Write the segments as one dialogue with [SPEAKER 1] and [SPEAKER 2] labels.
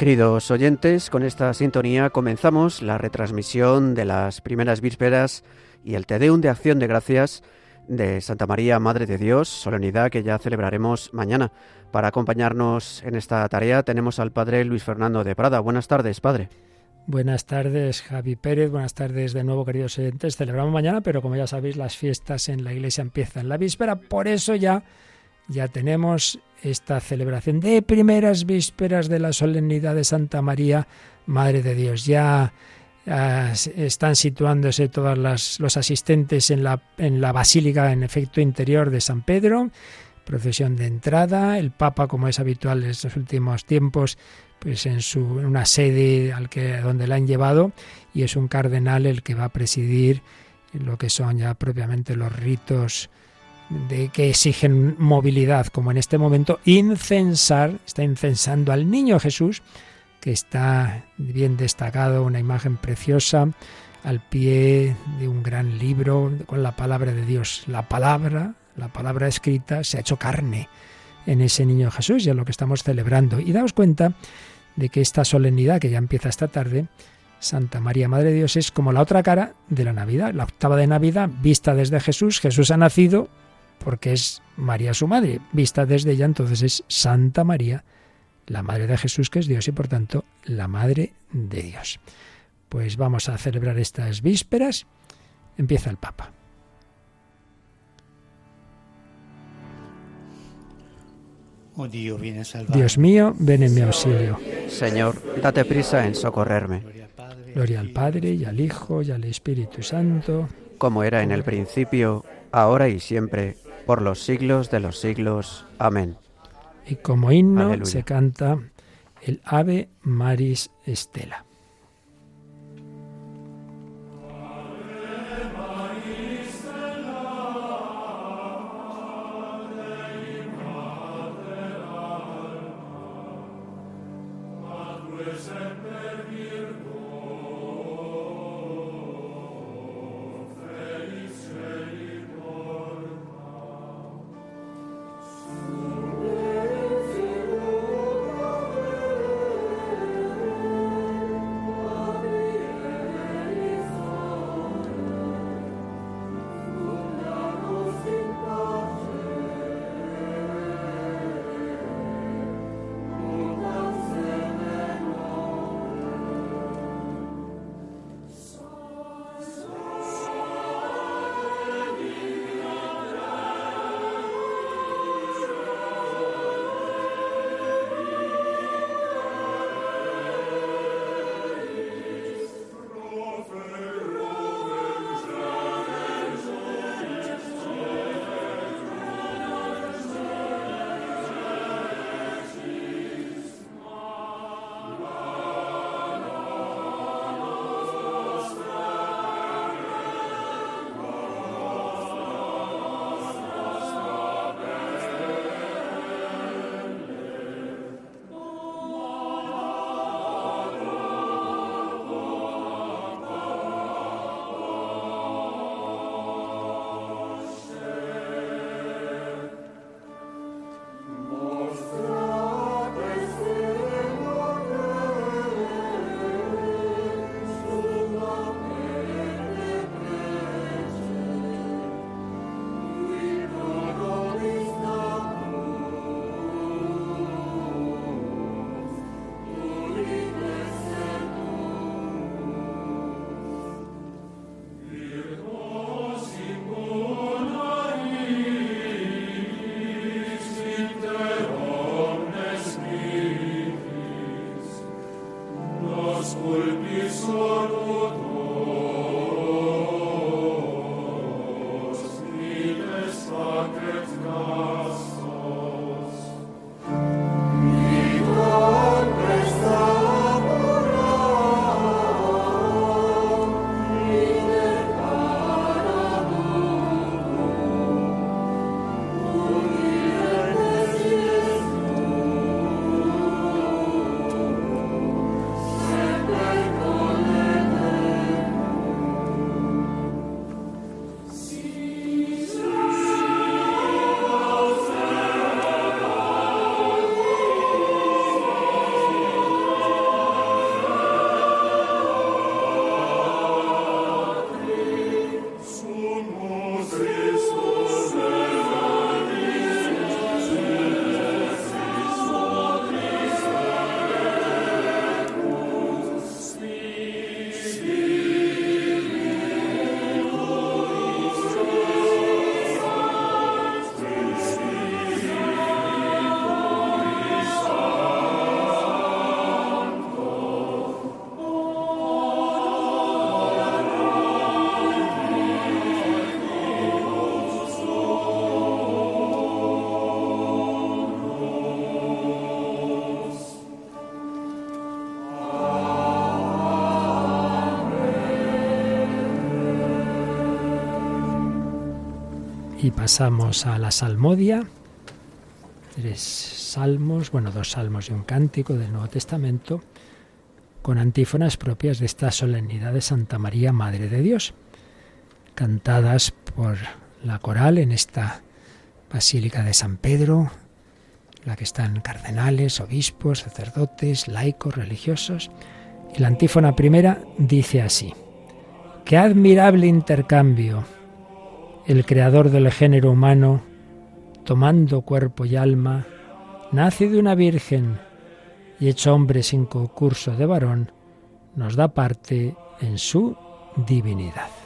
[SPEAKER 1] Queridos oyentes, con esta sintonía comenzamos la retransmisión de las primeras vísperas y el Tedeum de Acción de Gracias de Santa María, Madre de Dios, solemnidad que ya celebraremos mañana. Para acompañarnos en esta tarea tenemos al Padre Luis Fernando de Prada. Buenas tardes, Padre.
[SPEAKER 2] Buenas tardes, Javi Pérez. Buenas tardes de nuevo, queridos oyentes. Celebramos mañana, pero como ya sabéis, las fiestas en la iglesia empiezan la víspera. Por eso ya, ya tenemos esta celebración de primeras vísperas de la solemnidad de Santa María, Madre de Dios. Ya están situándose todos los asistentes en la, en la basílica en efecto interior de San Pedro, procesión de entrada, el Papa, como es habitual en estos últimos tiempos, pues en, su, una sede al que, donde la han llevado, y es un cardenal el que va a presidir lo que son ya propiamente los ritos de que exigen movilidad, como en este momento, incensar, está incensando al niño Jesús, que está bien destacado, una imagen preciosa, al pie de un gran libro con la palabra de Dios. La palabra, la palabra escrita, se ha hecho carne en ese niño Jesús, y es lo que estamos celebrando. Y daos cuenta de que esta solemnidad que ya empieza esta tarde, Santa María Madre de Dios, es como la otra cara de la Navidad, la octava de Navidad, vista desde Jesús. Jesús ha nacido, porque es María su madre, vista desde ella, entonces es Santa María, la madre de Jesús, que es Dios, y por tanto la madre de Dios. Pues vamos a celebrar estas vísperas. Empieza el Papa.
[SPEAKER 3] Oh
[SPEAKER 2] Dios mío, ven en mi auxilio.
[SPEAKER 1] Señor, date prisa en socorrerme.
[SPEAKER 2] Gloria al Padre y al Hijo y al Espíritu Santo.
[SPEAKER 1] Como era en el principio, ahora y siempre, por los siglos de los siglos. Amén.
[SPEAKER 2] Y como himno se canta el Ave Maris Estela. Pasamos a la salmodia. Tres salmos, bueno, dos salmos y un cántico del Nuevo Testamento, con antífonas propias de esta solemnidad de Santa María, Madre de Dios, cantadas por la coral en esta Basílica de San Pedro, la que están cardenales, obispos, sacerdotes, laicos, religiosos. Y la antífona primera dice así, qué admirable intercambio el creador del género humano, tomando cuerpo y alma, nace de una virgen y hecho hombre sin concurso de varón, nos da parte en su divinidad.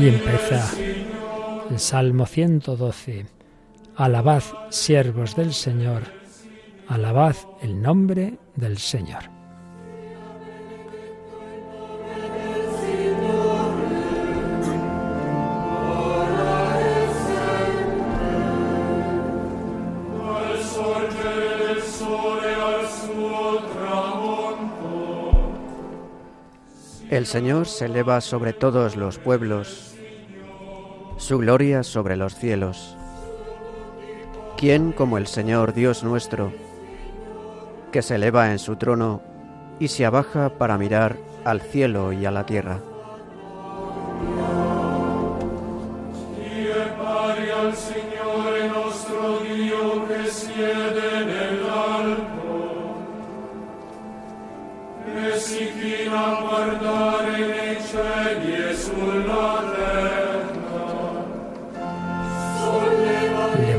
[SPEAKER 2] Y empieza el Salmo 112. Alabad, siervos del Señor, alabad el nombre del Señor.
[SPEAKER 1] El Señor se eleva sobre todos los pueblos, su gloria sobre los cielos. ¿Quién como el Señor Dios nuestro, que se eleva en su trono y se abaja para mirar al cielo y a la tierra?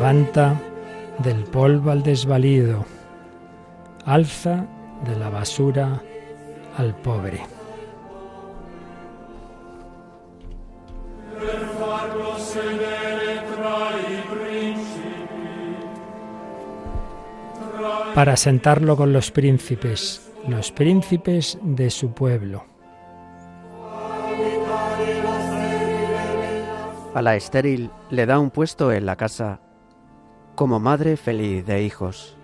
[SPEAKER 2] Levanta del polvo al desvalido, alza de la basura al pobre. Para sentarlo con los príncipes, los príncipes de su pueblo.
[SPEAKER 1] A la estéril le da un puesto en la casa como madre feliz de hijos.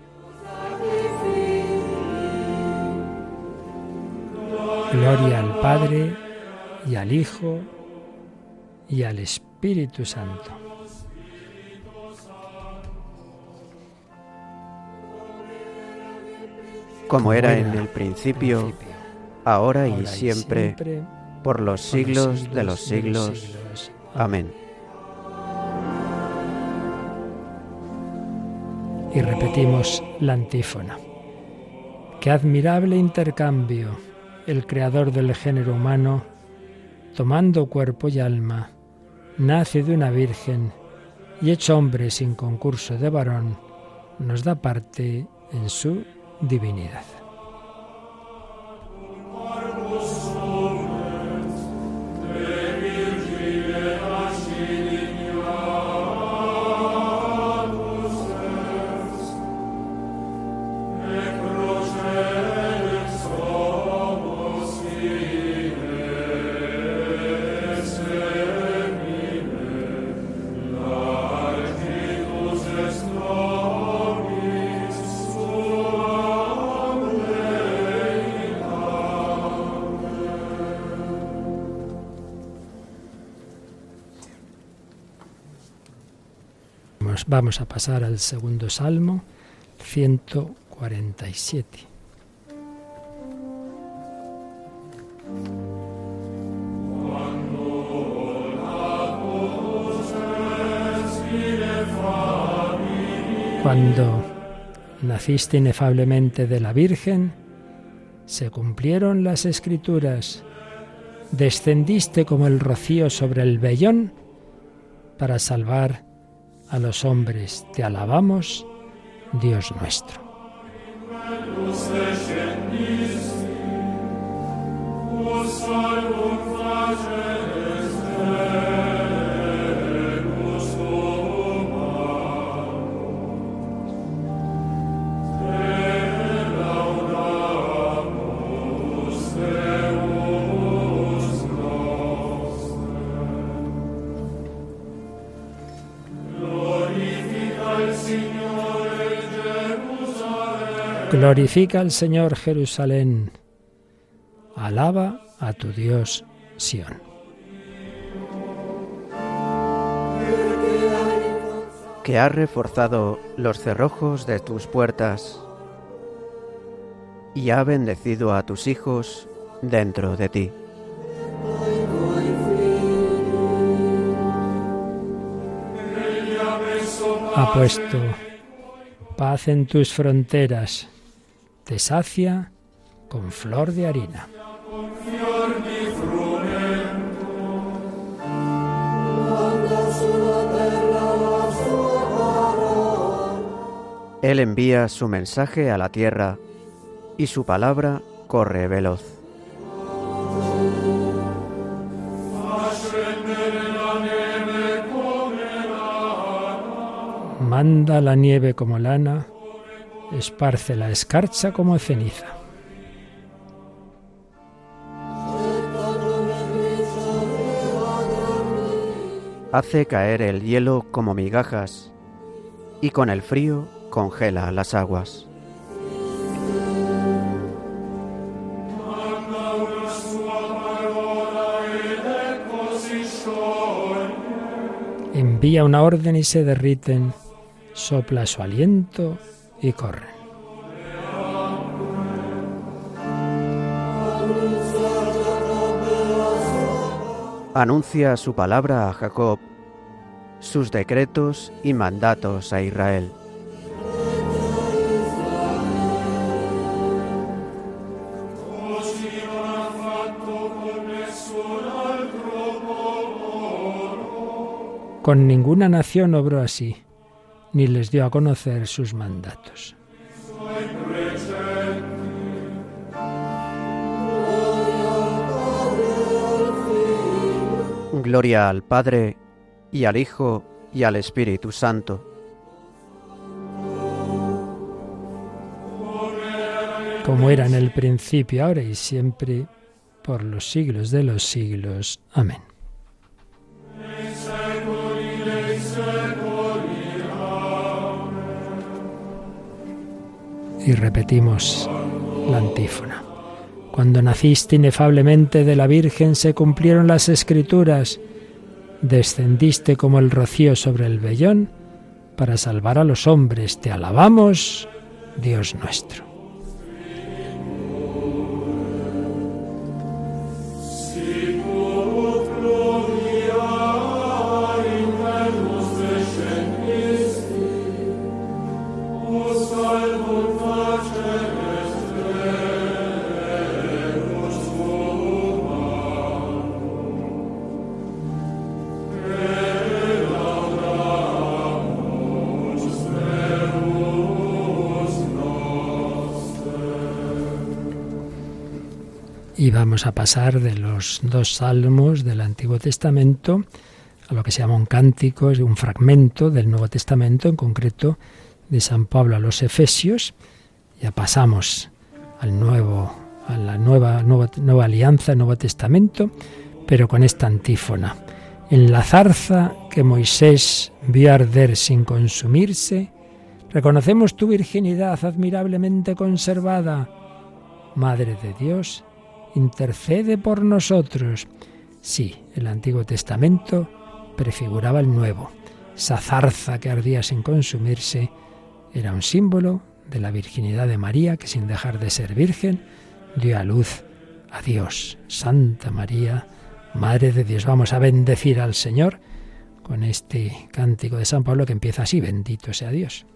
[SPEAKER 2] Gloria al Padre y al Hijo y al Espíritu Santo.
[SPEAKER 1] Como era en el principio, ahora y siempre, por los siglos de los siglos. Amén.
[SPEAKER 2] Y repetimos la antífona. Qué admirable intercambio el creador del género humano, tomando cuerpo y alma, nace de una virgen y hecho hombre sin concurso de varón, nos da parte en su divinidad. Vamos a pasar al segundo salmo, 147. Cuando naciste inefablemente de la Virgen, se cumplieron las escrituras, descendiste como el rocío sobre el vellón para salvar a los hombres. Te alabamos, Dios nuestro. Glorifica al Señor Jerusalén. Alaba a tu Dios Sión.
[SPEAKER 1] Que ha reforzado los cerrojos de tus puertas y ha bendecido a tus hijos dentro de ti.
[SPEAKER 2] Ha puesto paz en tus fronteras te sacia con flor de harina.
[SPEAKER 1] Él envía su mensaje a la tierra y su palabra corre veloz.
[SPEAKER 2] Manda la nieve como lana esparce la escarcha como ceniza.
[SPEAKER 1] Hace caer el hielo como migajas y con el frío congela las aguas.
[SPEAKER 2] Envía una orden y se derriten, sopla su aliento y corren.
[SPEAKER 1] Anuncia su palabra a Jacob, sus decretos y mandatos a Israel.
[SPEAKER 2] Con ninguna nación obró así ni les dio a conocer sus mandatos.
[SPEAKER 1] Gloria al Padre y al Hijo y al Espíritu Santo.
[SPEAKER 2] Como era en el principio, ahora y siempre, por los siglos de los siglos. Amén. Y repetimos la antífona. Cuando naciste inefablemente de la Virgen se cumplieron las escrituras, descendiste como el rocío sobre el vellón para salvar a los hombres. Te alabamos, Dios nuestro. Y vamos a pasar de los dos salmos del Antiguo Testamento a lo que se llama un cántico, es un fragmento del Nuevo Testamento, en concreto de San Pablo a los Efesios. Ya pasamos al nuevo, a la nueva, nueva, nueva alianza, Nuevo Testamento, pero con esta antífona. En la zarza que Moisés vio arder sin consumirse, reconocemos tu virginidad admirablemente conservada, Madre de Dios, intercede por nosotros. Sí, el Antiguo Testamento prefiguraba el Nuevo. Esa zarza que ardía sin consumirse era un símbolo de la virginidad de María, que sin dejar de ser virgen, dio a luz a Dios. Santa María, Madre de Dios. Vamos a bendecir al Señor con este cántico de San Pablo que empieza así, bendito sea Dios.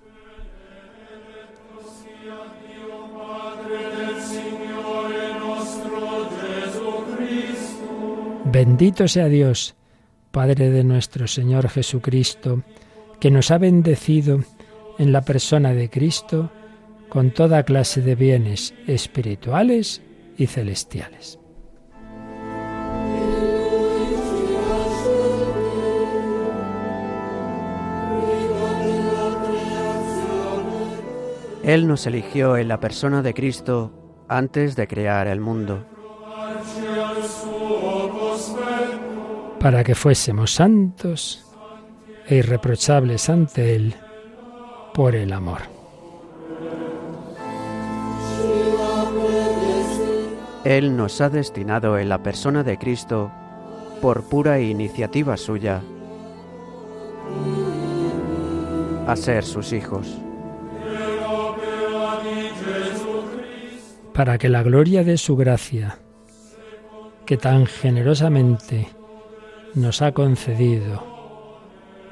[SPEAKER 2] Bendito sea Dios, Padre de nuestro Señor Jesucristo, que nos ha bendecido en la persona de Cristo con toda clase de bienes espirituales y celestiales.
[SPEAKER 1] Él nos eligió en la persona de Cristo antes de crear el mundo.
[SPEAKER 2] Para que fuésemos santos e irreprochables ante Él por el amor.
[SPEAKER 1] Él nos ha destinado en la persona de Cristo por pura iniciativa suya a ser sus hijos.
[SPEAKER 2] Para que la gloria de su gracia, que tan generosamente nos ha concedido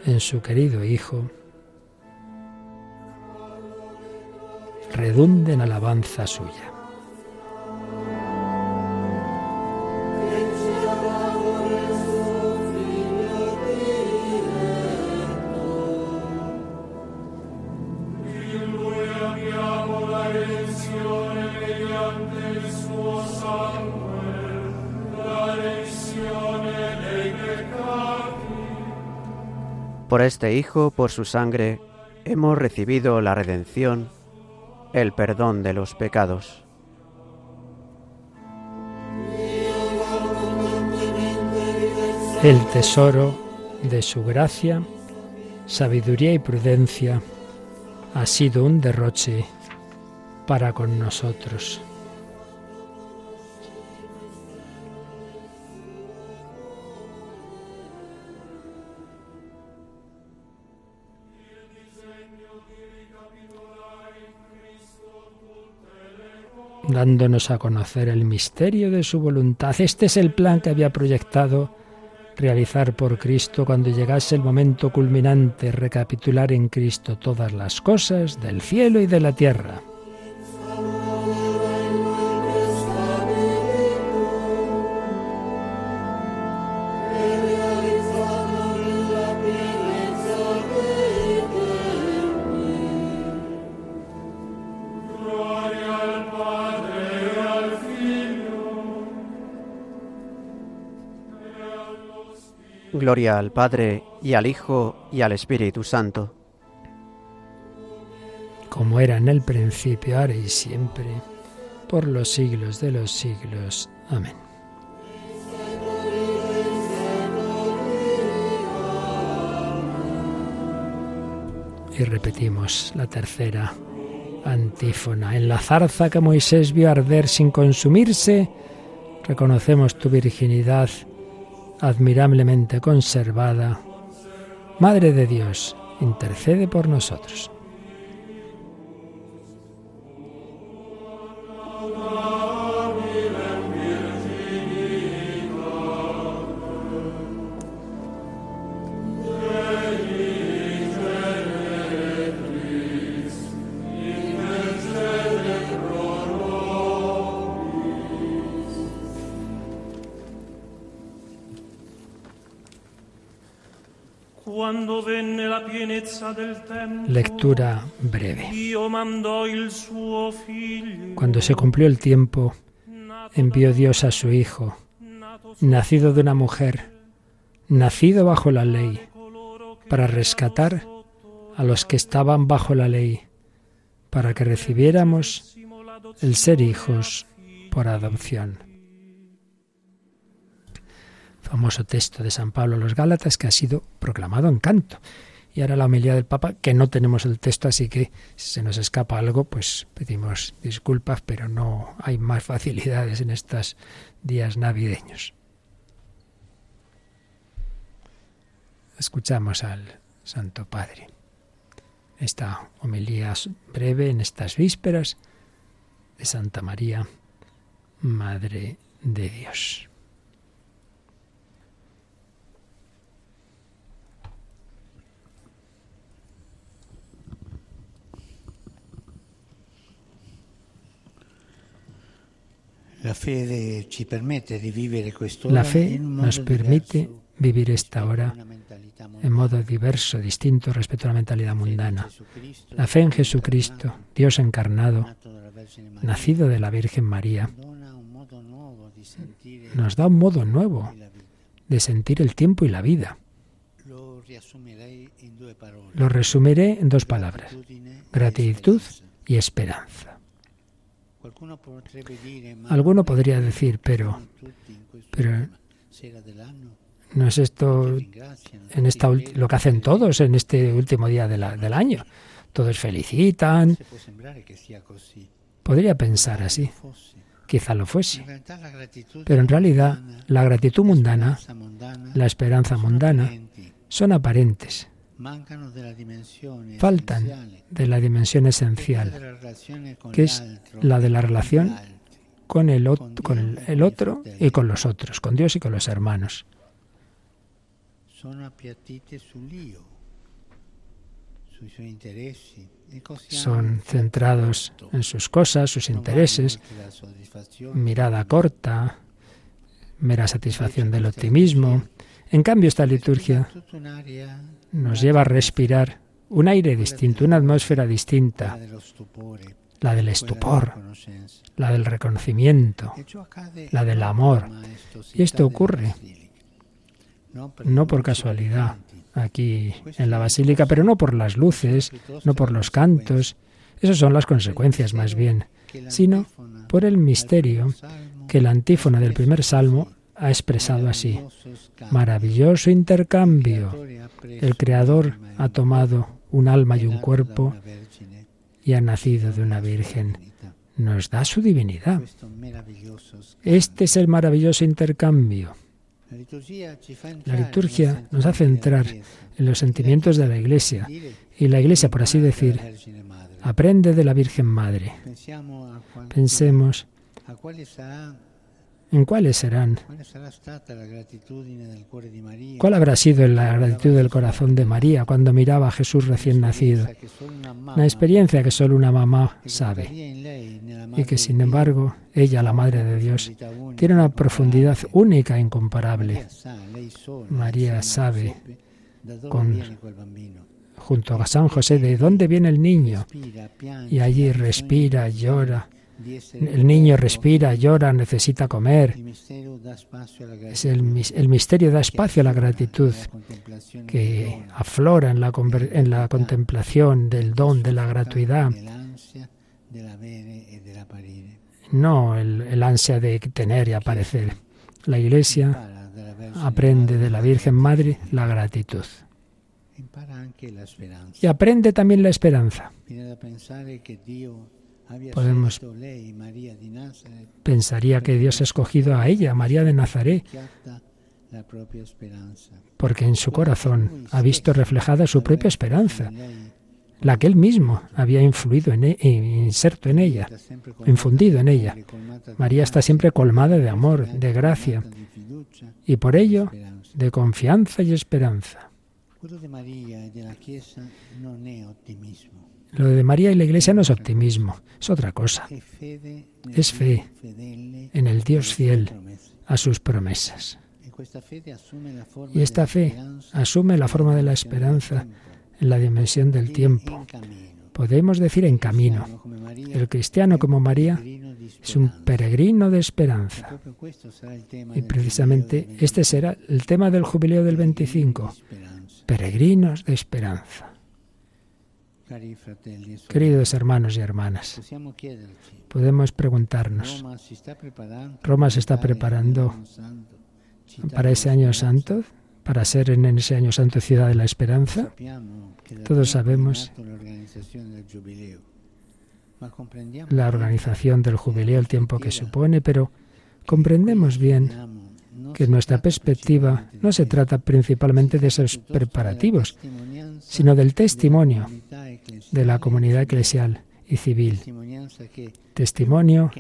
[SPEAKER 2] en su querido Hijo, redunde en alabanza suya.
[SPEAKER 1] Por este Hijo, por su sangre, hemos recibido la redención, el perdón de los pecados.
[SPEAKER 2] El tesoro de su gracia, sabiduría y prudencia ha sido un derroche para con nosotros. Dándonos a conocer el misterio de su voluntad. Este es el plan que había proyectado realizar por Cristo cuando llegase el momento culminante, recapitular en Cristo todas las cosas del cielo y de la tierra.
[SPEAKER 1] Gloria al Padre y al Hijo y al Espíritu Santo.
[SPEAKER 2] Como era en el principio, ahora y siempre, por los siglos de los siglos. Amén. Y repetimos la tercera antífona. En la zarza que Moisés vio arder sin consumirse, reconocemos tu virginidad admirablemente conservada, Madre de Dios, intercede por nosotros. Lectura breve. Cuando se cumplió el tiempo, envió Dios a su Hijo, nacido de una mujer, nacido bajo la ley, para rescatar a los que estaban bajo la ley, para que recibiéramos el ser hijos por adopción famoso texto de San Pablo a los Gálatas que ha sido proclamado en canto. Y ahora la homilía del Papa, que no tenemos el texto, así que si se nos escapa algo, pues pedimos disculpas, pero no hay más facilidades en estos días navideños. Escuchamos al Santo Padre. Esta homilía breve en estas vísperas de Santa María, Madre de Dios.
[SPEAKER 3] La fe
[SPEAKER 2] nos permite vivir esta hora en modo diverso, distinto respecto a la mentalidad mundana. La fe en Jesucristo, Dios encarnado, nacido de la Virgen María, nos da un modo nuevo de sentir el tiempo y la vida. Lo resumiré en dos palabras, gratitud y esperanza. Alguno podría decir, pero, pero no es esto en esta lo que hacen todos en este último día del año. Todos felicitan. Podría pensar así. Quizá lo fuese. Pero en realidad la gratitud mundana, la esperanza mundana, son aparentes. Faltan de la dimensión esencial, que es la de la relación con el, con el otro y con los otros, con Dios y con los hermanos. Son centrados en sus cosas, sus intereses, mirada corta, mera satisfacción del optimismo. En cambio, esta liturgia nos lleva a respirar un aire distinto, una atmósfera distinta, la del estupor, la del reconocimiento, la del amor. Y esto ocurre no por casualidad aquí en la basílica, pero no por las luces, no por los cantos, esas son las consecuencias más bien, sino por el misterio que la antífona del primer salmo ha expresado así. Maravilloso intercambio. El Creador ha tomado un alma y un cuerpo y ha nacido de una virgen. Nos da su divinidad. Este es el maravilloso intercambio. La liturgia nos hace entrar en los sentimientos de la Iglesia y la Iglesia, por así decir, aprende de la Virgen Madre. Pensemos en cuáles serán. ¿Cuál habrá sido la gratitud del corazón de María cuando miraba a Jesús recién nacido? Una experiencia que solo una mamá sabe y que sin embargo ella, la Madre de Dios, tiene una profundidad única e incomparable. María sabe junto a San José de dónde viene el niño. Y allí respira, llora el niño respira, llora, necesita comer. Es el, misterio da espacio a la gratitud que aflora en la, contemplación del don, de la gratuidad. No el, el ansia de tener y aparecer. La Iglesia aprende de la Virgen Madre la gratitud. Y aprende también la esperanza. Podemos pensaría que Dios ha escogido a ella, María de Nazaret, porque en su corazón ha visto reflejada su propia esperanza, la que él mismo había influido en e, inserto en ella, infundido en ella. María está siempre colmada de amor, de gracia, y por ello de confianza y esperanza. Lo de María y la Iglesia no es optimismo, es otra cosa. Es fe en el Dios fiel a sus promesas. Y esta fe asume la forma de la esperanza en la dimensión del tiempo. Podemos decir en camino. El cristiano como María es un peregrino de esperanza. Y precisamente este será el tema del jubileo del 25. Peregrinos de esperanza. Queridos hermanos y hermanas, podemos preguntarnos, ¿Roma se está preparando para ese año santo? ¿Para ser en ese año santo ciudad de la esperanza? Todos sabemos la organización del jubileo, el tiempo que supone, pero comprendemos bien que nuestra perspectiva no se trata principalmente de esos preparativos, sino del testimonio de la comunidad eclesial y civil. Testimonio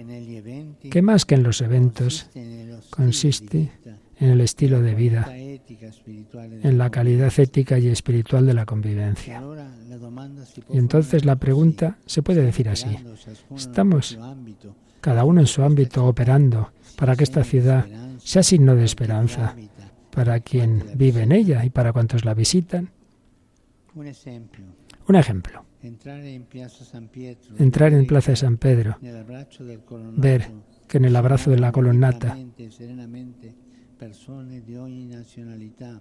[SPEAKER 2] que más que en los eventos consiste en el estilo de vida, en la calidad ética y espiritual de la convivencia. Y entonces la pregunta se puede decir así. ¿Estamos cada uno en su ámbito operando para que esta ciudad sea signo de esperanza para quien vive en ella y para cuantos la visitan? Un ejemplo. Entrar en Plaza de San Pedro, ver que en el abrazo de la colonnata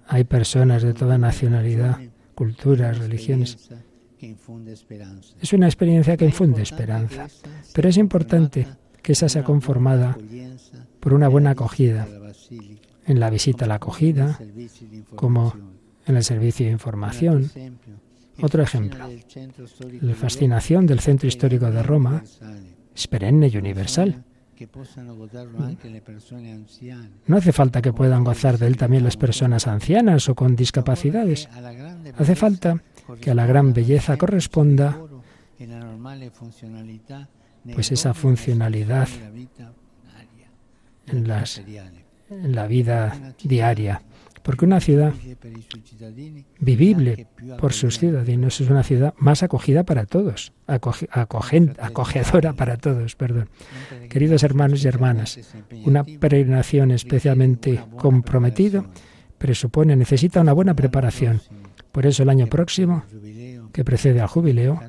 [SPEAKER 2] hay personas de toda nacionalidad, culturas, religiones, Es una experiencia que infunde esperanza, pero es importante que esa sea conformada por una buena acogida en la visita a la acogida, como en el servicio de información. Otro ejemplo, la fascinación del centro histórico de Roma es perenne y universal. No hace falta que puedan gozar de él también las personas ancianas o con discapacidades. Hace falta que a la gran belleza corresponda pues esa funcionalidad en, la vida diaria. Porque una ciudad vivible por sus ciudadanos es una ciudad más acogida para todos, acogedora para todos, perdón. Queridos hermanos y hermanas, una peregrinación especialmente comprometida presupone, necesita una buena preparación. Por eso el año próximo, que precede al jubileo,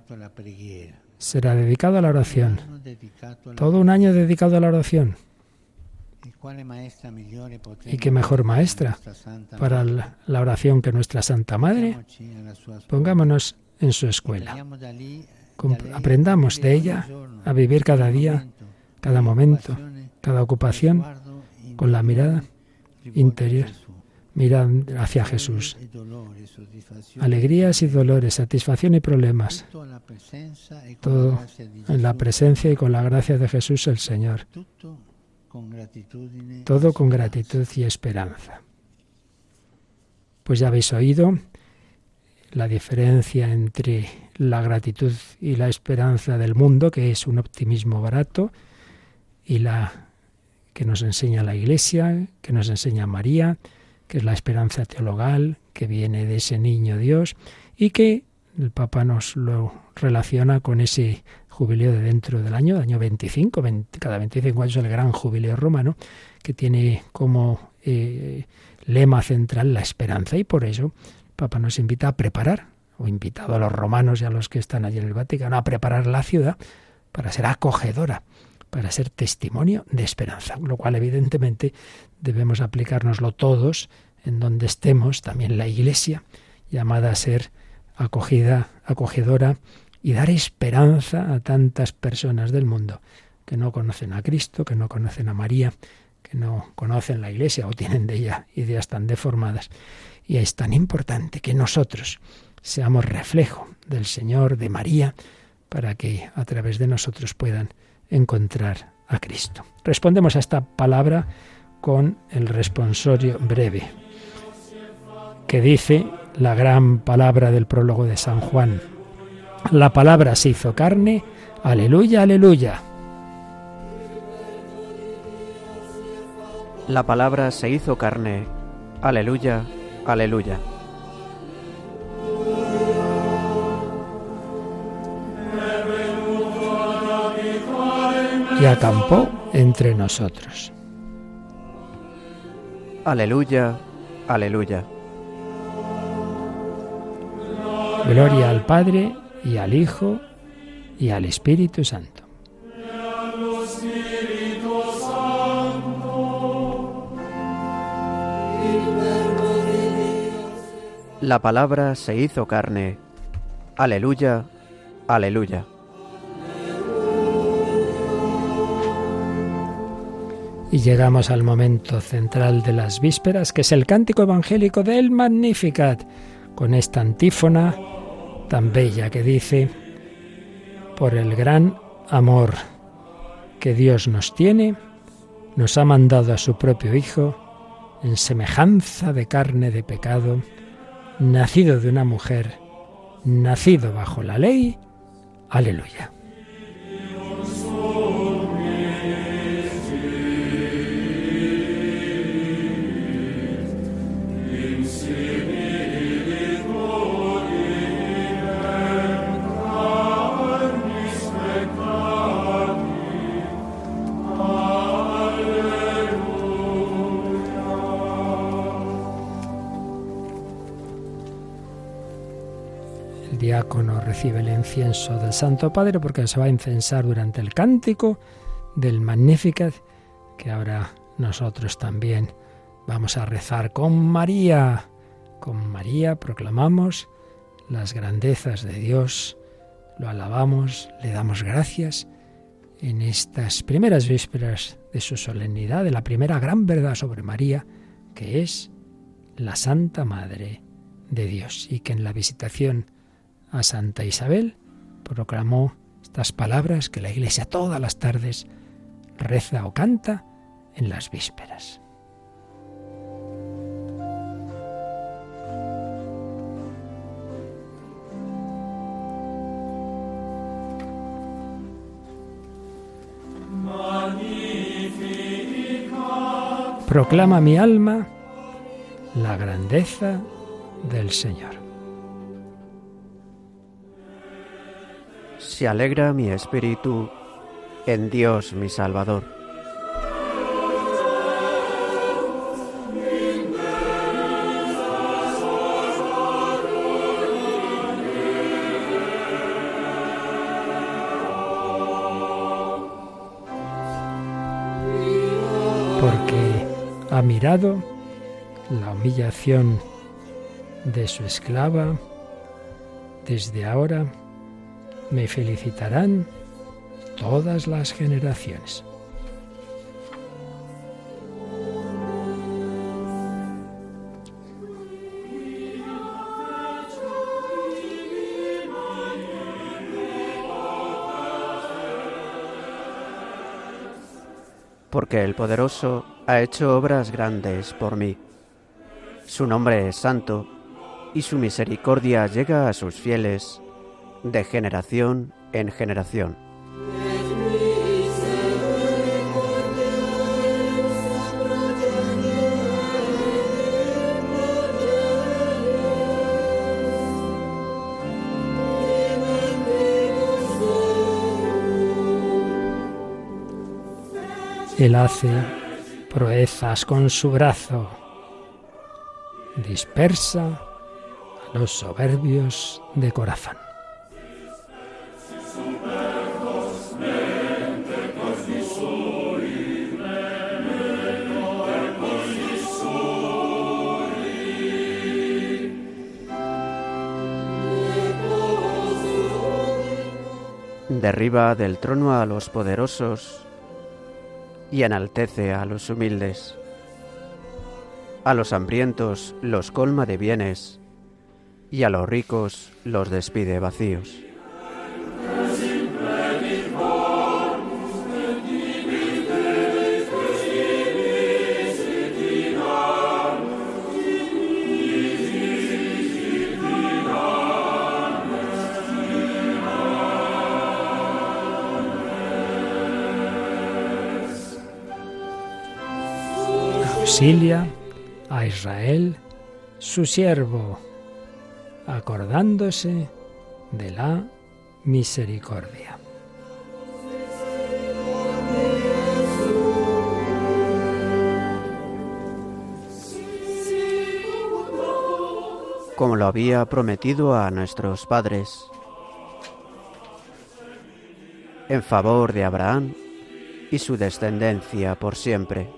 [SPEAKER 2] será dedicado a la oración. Todo un año dedicado a la oración. ¿Y qué mejor maestra para la oración que nuestra Santa Madre? Pongámonos en su escuela. Aprendamos de ella a vivir cada día, cada momento, cada ocupación con la mirada interior, mirando hacia Jesús. Alegrías y dolores, satisfacción y problemas. Todo en la presencia y con la gracia de Jesús el Señor. Todo con gratitud y esperanza. Pues ya habéis oído la diferencia entre la gratitud y la esperanza del mundo, que es un optimismo barato, y la que nos enseña la Iglesia, que nos enseña María, que es la esperanza teologal, que viene de ese niño Dios, y que el Papa nos lo relaciona con ese jubileo de dentro del año, año 25, cada 25 años el gran jubileo romano, que tiene como eh, lema central la esperanza. Y por eso el Papa nos invita a preparar, o invitado a los romanos y a los que están allí en el Vaticano, a preparar la ciudad para ser acogedora, para ser testimonio de esperanza, lo cual evidentemente debemos aplicárnoslo todos en donde estemos, también la Iglesia, llamada a ser acogida, acogedora y dar esperanza a tantas personas del mundo que no conocen a Cristo, que no conocen a María, que no conocen la Iglesia o tienen de ella ideas tan deformadas. Y es tan importante que nosotros seamos reflejo del Señor, de María, para que a través de nosotros puedan encontrar a Cristo. Respondemos a esta palabra con el responsorio breve, que dice la gran palabra del prólogo de San Juan. La palabra se hizo carne. Aleluya, aleluya.
[SPEAKER 1] La palabra se hizo carne. Aleluya, aleluya.
[SPEAKER 2] Y acampó entre nosotros.
[SPEAKER 1] Aleluya, aleluya.
[SPEAKER 2] Gloria al Padre y al Hijo y al Espíritu Santo.
[SPEAKER 1] La palabra se hizo carne. Aleluya, aleluya.
[SPEAKER 2] Y llegamos al momento central de las vísperas, que es el cántico evangélico del Magnificat, con esta antífona tan bella que dice, por el gran amor que Dios nos tiene, nos ha mandado a su propio Hijo, en semejanza de carne de pecado, nacido de una mujer, nacido bajo la ley. Aleluya. Recibe el incienso del Santo Padre porque se va a incensar durante el cántico del Magnificat que ahora nosotros también vamos a rezar con María. Con María proclamamos las grandezas de Dios, lo alabamos, le damos gracias en estas primeras vísperas de su solemnidad, de la primera gran verdad sobre María, que es la Santa Madre de Dios, y que en la visitación a Santa Isabel proclamó estas palabras que la Iglesia todas las tardes reza o canta en las vísperas. Proclama mi alma la grandeza del Señor.
[SPEAKER 1] Se alegra mi espíritu en Dios mi Salvador.
[SPEAKER 2] Porque ha mirado la humillación de su esclava, desde ahora me felicitarán todas las generaciones.
[SPEAKER 1] Porque el poderoso ha hecho obras grandes por mí. Su nombre es santo y su misericordia llega a sus fieles de generación en generación.
[SPEAKER 2] Él hace proezas con su brazo, dispersa a los soberbios de corazón.
[SPEAKER 1] Derriba del trono a los poderosos y enaltece a los humildes. A los hambrientos los colma de bienes y a los ricos los despide vacíos.
[SPEAKER 2] A Israel, su siervo, acordándose de la misericordia.
[SPEAKER 1] Como lo había prometido a nuestros padres, en favor de Abraham y su descendencia por siempre.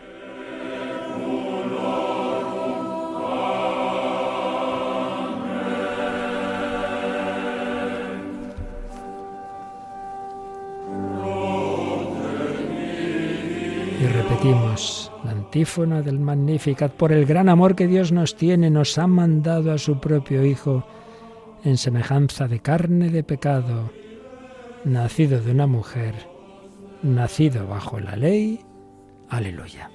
[SPEAKER 2] Antífona del Magnificat. Por el gran amor que Dios nos tiene, nos ha mandado a su propio Hijo en semejanza de carne de pecado, nacido de una mujer, nacido bajo la ley. Aleluya.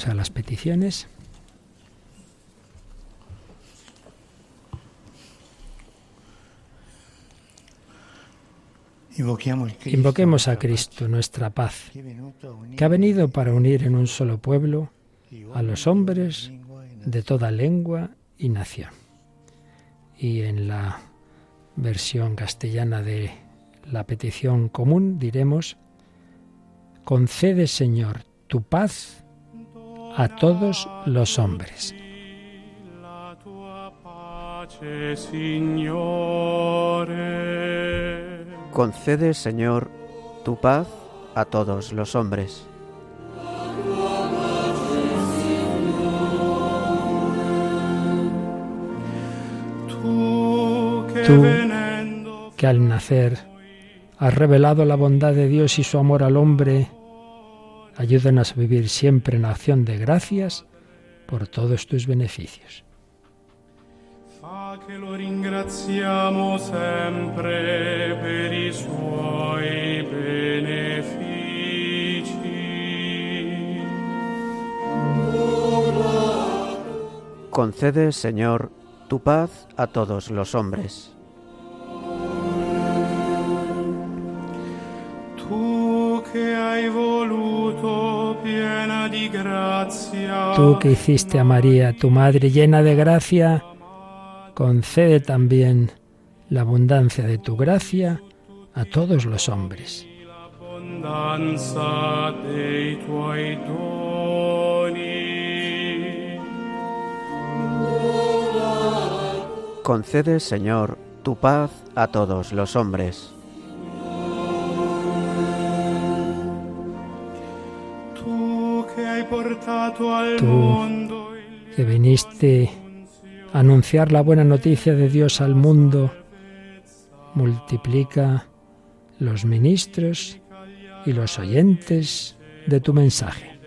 [SPEAKER 2] Vamos a las peticiones. Invoquemos a Cristo, nuestra paz, que ha venido para unir en un solo pueblo a los hombres de toda lengua y nación. Y en la versión castellana de la petición común diremos, concede Señor tu paz a todos los hombres.
[SPEAKER 1] Concede, Señor, tu paz a todos los hombres.
[SPEAKER 2] Tú, que al nacer has revelado la bondad de Dios y su amor al hombre, ayúdanos a vivir siempre en acción de gracias por todos tus beneficios.
[SPEAKER 1] Concede, Señor, tu paz a todos los hombres.
[SPEAKER 2] Tú que hiciste a María, tu Madre llena de gracia, concede también la abundancia de tu gracia a todos los hombres.
[SPEAKER 1] Concede, Señor, tu paz a todos los hombres.
[SPEAKER 2] Tú que viniste a anunciar la buena noticia de Dios al mundo, multiplica los ministros y los oyentes de tu mensaje.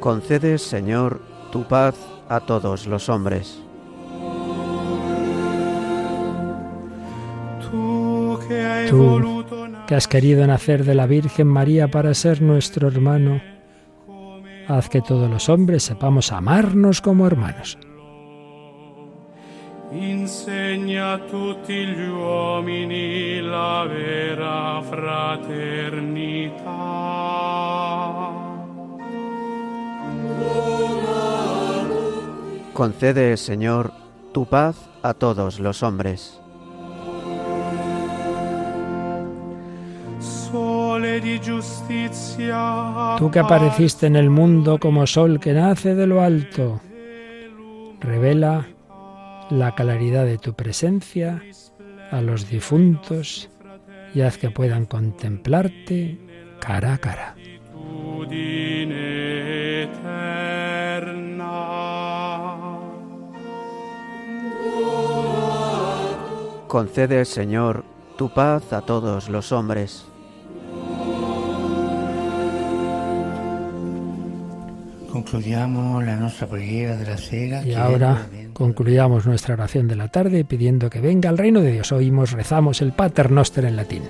[SPEAKER 1] Concede, Señor, tu paz a todos los hombres.
[SPEAKER 2] Tú, que has querido nacer de la Virgen María para ser nuestro hermano, haz que todos los hombres sepamos amarnos como hermanos. Insegna a tutti gli uomini la vera fraternità.
[SPEAKER 1] Concede, Señor, tu paz a todos los hombres.
[SPEAKER 2] Tú que apareciste en el mundo como sol que nace de lo alto, revela la claridad de tu presencia a los difuntos y haz que puedan contemplarte cara a cara.
[SPEAKER 1] Concede, Señor, tu paz a todos los hombres.
[SPEAKER 2] Y ahora concluyamos nuestra oración de la tarde pidiendo que venga el reino de Dios. Oímos, rezamos el Pater Noster en latín.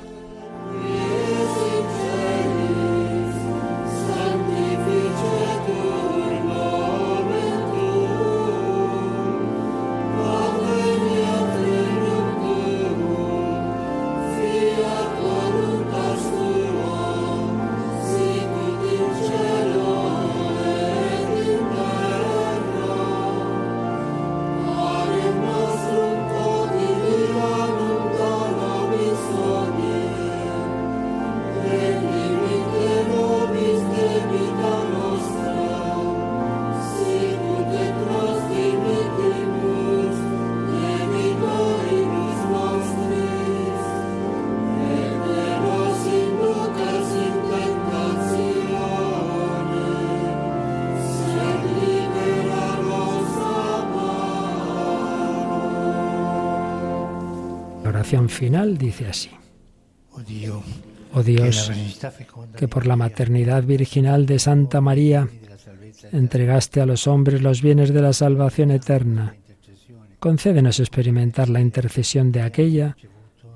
[SPEAKER 2] Final dice así. Oh Dios, que por la maternidad virginal de Santa María entregaste a los hombres los bienes de la salvación eterna, concédenos experimentar la intercesión de aquella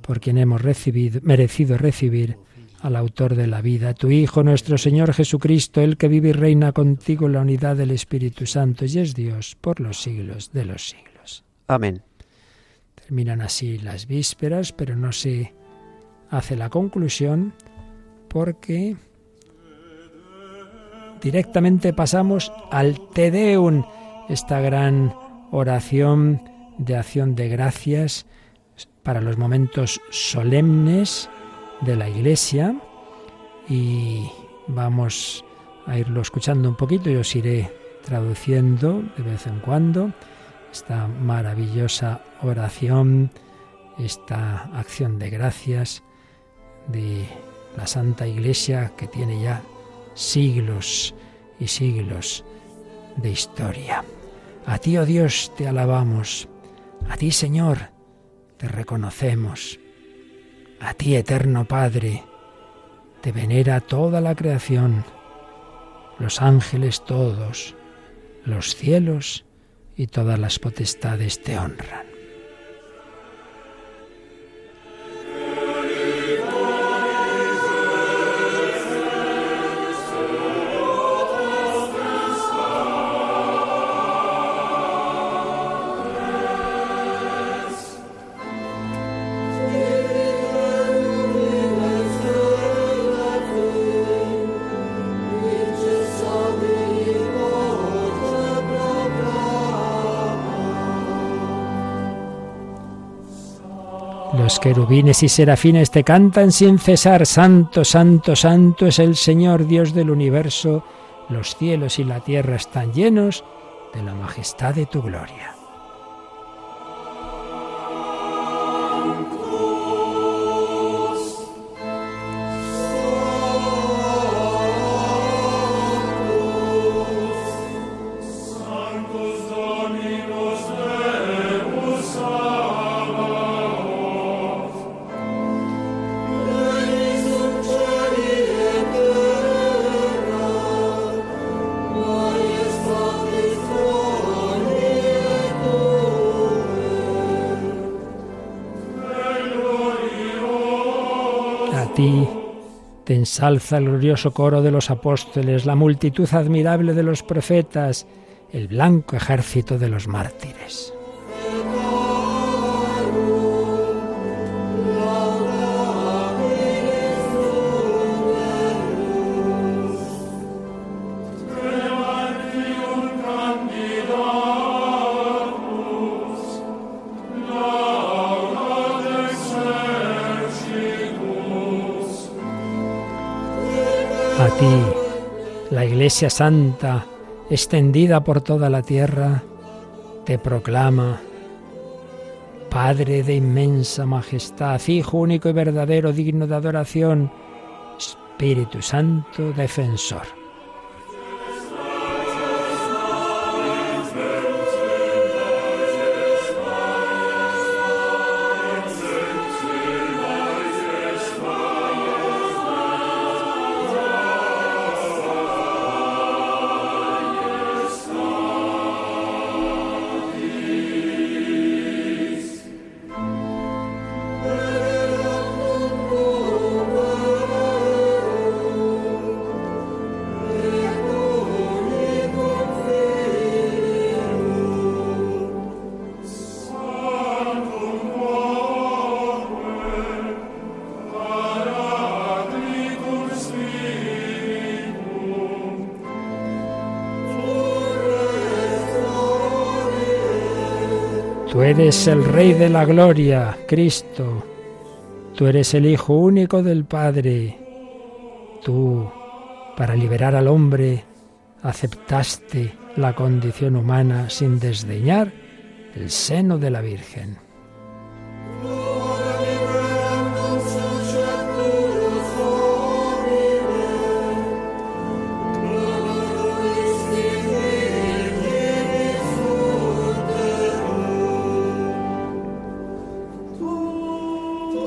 [SPEAKER 2] por quien hemos recibido, merecido recibir al autor de la vida, tu Hijo, nuestro Señor Jesucristo, el que vive y reina contigo en la unidad del Espíritu Santo y es Dios por los siglos de los siglos.
[SPEAKER 1] Amén.
[SPEAKER 2] Terminan así las vísperas, pero no se hace la conclusión porque directamente pasamos al Te Deum, esta gran oración de acción de gracias para los momentos solemnes de la Iglesia. Y vamos a irlo escuchando un poquito y os iré traduciendo de vez en cuando esta maravillosa oración, esta acción de gracias de la Santa Iglesia que tiene ya siglos y siglos de historia. A ti, oh Dios, te alabamos. A ti, Señor, te reconocemos. A ti, eterno Padre, te venera toda la creación, los ángeles todos, los cielos y todas las potestades te honran. Los querubines y serafines te cantan sin cesar, Santo, Santo, Santo es el Señor Dios del universo, los cielos y la tierra están llenos de la majestad de tu gloria. Ensalza el glorioso coro de los apóstoles, la multitud admirable de los profetas, el blanco ejército de los mártires. Santa, extendida por toda la tierra, te proclama, Padre de inmensa majestad, Hijo único y verdadero, digno de adoración, Espíritu Santo, defensor. Eres el Rey de la Gloria, Cristo. Tú eres el Hijo único del Padre. Tú, para liberar al hombre, aceptaste la condición humana sin desdeñar el seno de la Virgen.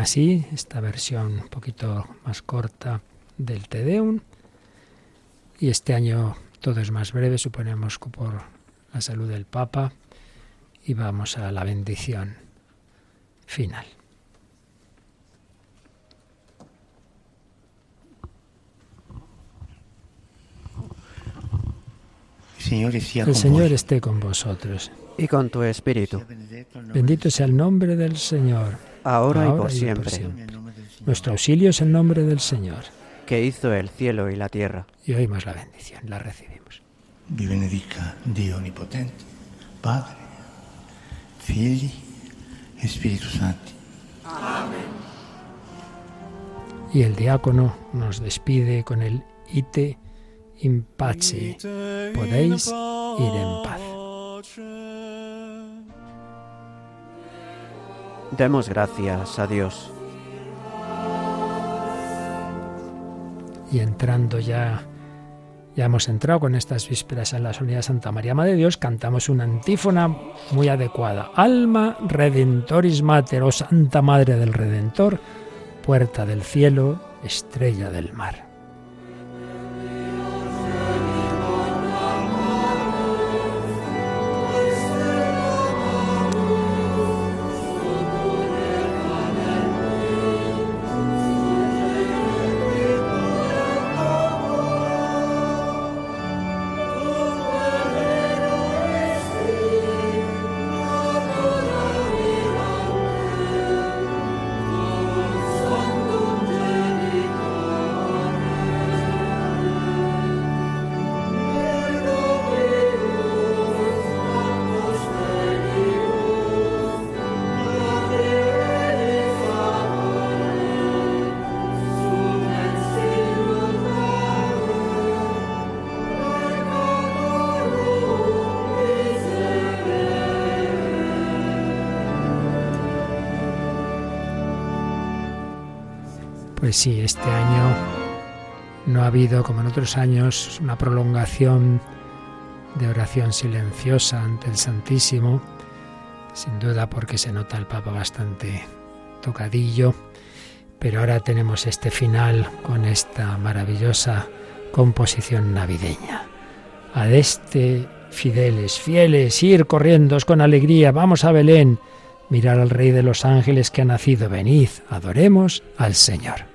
[SPEAKER 2] así esta versión un poquito más corta del Te Deum. Y este año todo es más breve, suponemos que por la salud del Papa. Y vamos a la bendición final. El Señor esté con vosotros.
[SPEAKER 1] Y con tu espíritu.
[SPEAKER 2] Bendito sea el nombre del Señor
[SPEAKER 1] ahora, y, por, siempre.
[SPEAKER 2] Nuestro auxilio es el nombre del Señor.
[SPEAKER 1] Que hizo el cielo y la tierra.
[SPEAKER 2] Y oímos la bendición, la recibimos.
[SPEAKER 3] Vi benedica Dio Padre, Figli Espíritu Santo. Amén.
[SPEAKER 2] Y el diácono nos despide con el ite in pace. Podéis ir en paz.
[SPEAKER 1] Demos gracias a Dios.
[SPEAKER 2] Y entrando ya, ya hemos entrado con estas vísperas en la soledad de Santa María Madre de Dios, cantamos una antífona muy adecuada. Alma Redentoris Mater, oh Santa Madre del Redentor, puerta del cielo, estrella del mar. Pues sí, este año no ha habido, como en otros años, una prolongación de oración silenciosa ante el Santísimo, sin duda porque se nota el Papa bastante tocadillo, pero ahora tenemos este final con esta maravillosa composición navideña. este fideles, fieles, ir corriendo con alegría, vamos a Belén, mirar al Rey de los ángeles que ha nacido, venid, adoremos al Señor.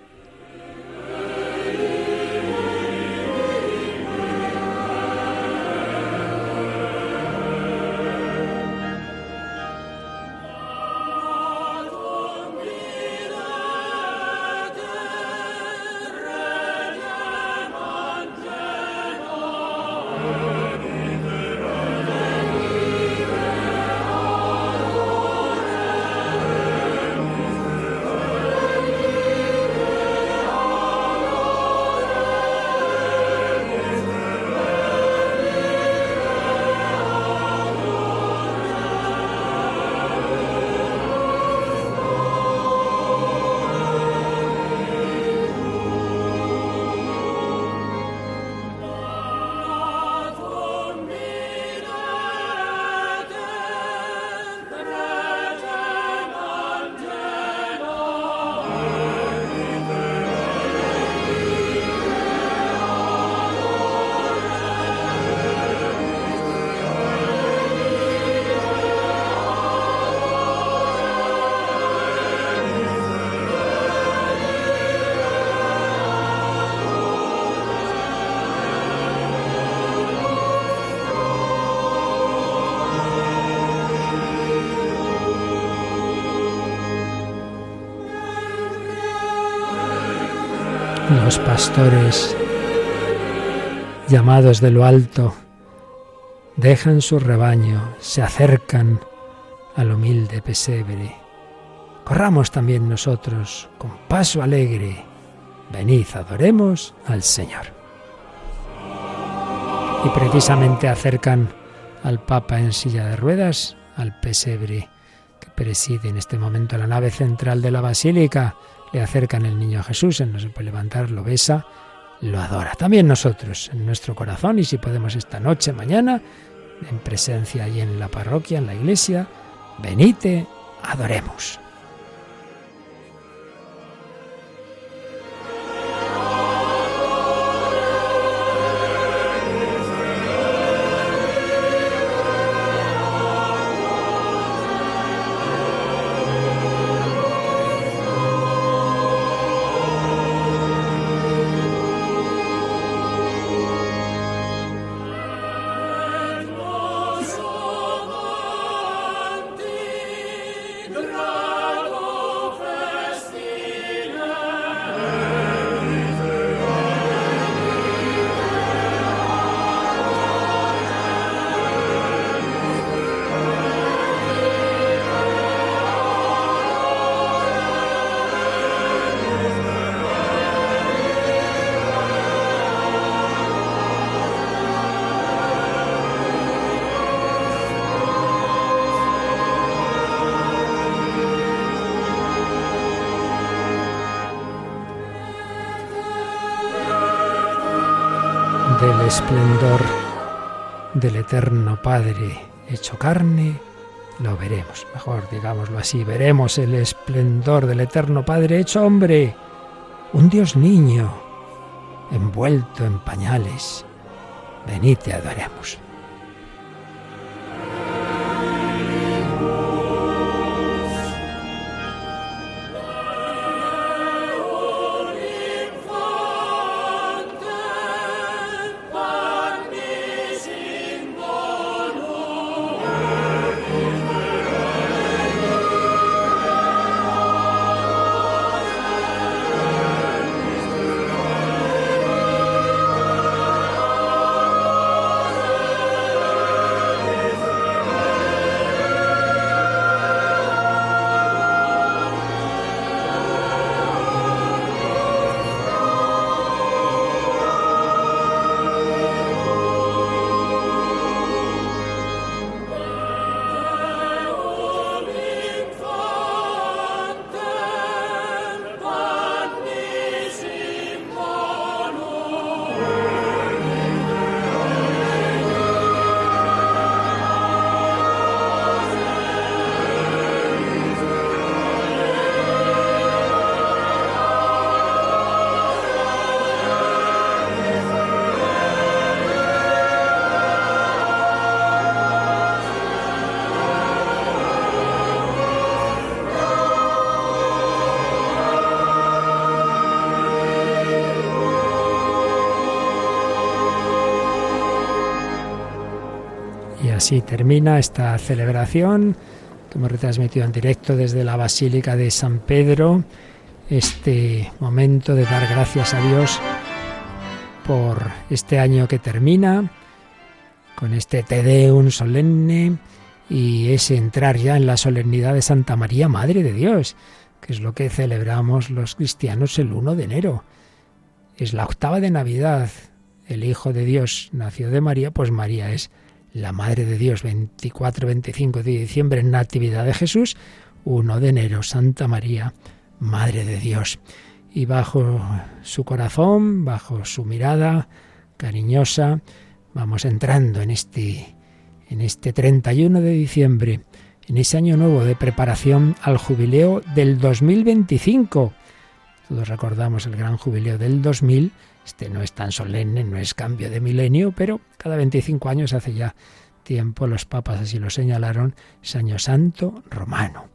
[SPEAKER 2] Los pastores llamados de lo alto dejan su rebaño, se acercan al humilde pesebre. Corramos también nosotros con paso alegre. Venid, adoremos al Señor. Y precisamente acercan al Papa en silla de ruedas, al pesebre que preside en este momento la nave central de la basílica. Le acercan el niño Jesús, él no se puede levantar, lo besa, lo adora. También nosotros, en nuestro corazón, y si podemos esta noche, mañana, en presencia allí en la parroquia, en la iglesia, venite, adoremos. Esplendor del eterno Padre hecho carne, lo veremos, mejor digámoslo así, veremos el esplendor del eterno Padre hecho hombre, un Dios niño, envuelto en pañales. Venid te adoremos. Así termina esta celebración que hemos retransmitido en directo desde la Basílica de San Pedro, este momento de dar gracias a Dios por este año que termina, con este Te Deum solemne y ese entrar ya en la solemnidad de Santa María, Madre de Dios, que es lo que celebramos los cristianos el 1 de enero. Es la octava de Navidad. El Hijo de Dios nació de María, pues María es la Madre de Dios, 24-25 de diciembre, Natividad de Jesús, 1 de enero, Santa María, Madre de Dios. Y bajo su corazón, bajo su mirada cariñosa, vamos entrando en este, en este 31 de diciembre, en ese año nuevo de preparación al jubileo del 2025. Todos recordamos el gran jubileo del 2000 este no es tan solemne, no es cambio de milenio, pero cada 25 años hace ya tiempo los papas así lo señalaron, es año santo romano,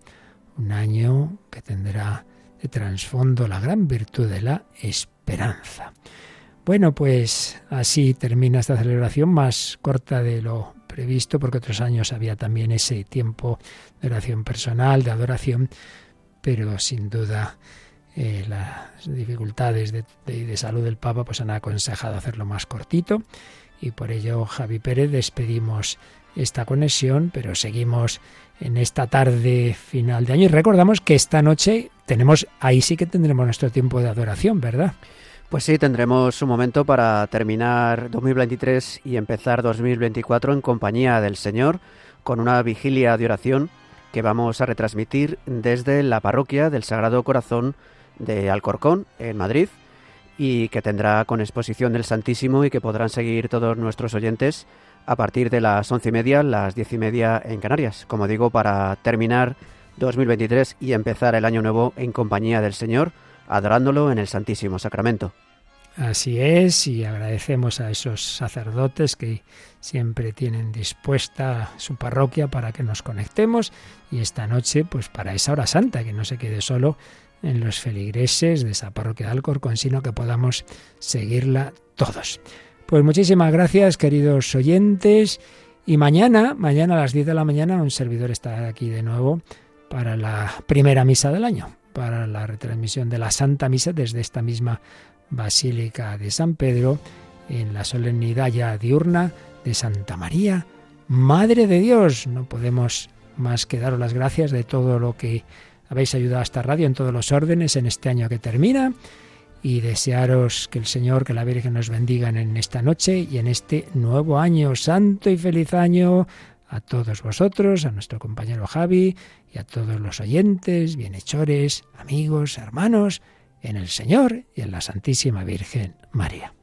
[SPEAKER 2] un año que tendrá de trasfondo la gran virtud de la esperanza. Bueno, pues así termina esta celebración más corta de lo previsto, porque otros años había también ese tiempo de oración personal, de adoración, pero sin duda eh, las dificultades de, de, salud del Papa pues han aconsejado hacerlo más cortito y por ello Javi Pérez despedimos esta conexión, pero seguimos en esta tarde final de año y recordamos que esta noche tenemos, ahí sí que tendremos nuestro tiempo de adoración, ¿verdad?
[SPEAKER 1] Pues sí, tendremos un momento para terminar 2023 y empezar 2024 en compañía del Señor con una vigilia de oración que vamos a retransmitir desde la parroquia del Sagrado Corazón de Alcorcón, en Madrid, y que tendrá con exposición del Santísimo y que podrán seguir todos nuestros oyentes a partir de las once y media, las diez y media en Canarias. Como digo, para terminar 2023 y empezar el año nuevo en compañía del Señor, adorándolo en el Santísimo Sacramento.
[SPEAKER 2] Así es, y agradecemos a esos sacerdotes que siempre tienen dispuesta su parroquia para que nos conectemos y esta noche, pues para esa hora santa, que no se quede solo en los feligreses de esa parroquia de Alcorcón, sino que podamos seguirla todos. Pues muchísimas gracias, queridos oyentes. Y mañana, mañana a las 10 de la mañana, un servidor está aquí de nuevo para la primera misa del año, para la retransmisión de la Santa Misa desde esta misma Basílica de San Pedro, en la solemnidad ya diurna de Santa María, Madre de Dios. No podemos más que daros las gracias de todo lo que habéis ayudado a esta radio en todos los órdenes en este año que termina y desearos que el Señor, que la Virgen nos bendigan en esta noche y en este nuevo año, santo y feliz año a todos vosotros, a nuestro compañero Javi y a todos los oyentes, bienhechores, amigos, hermanos, en el Señor y en la Santísima Virgen María.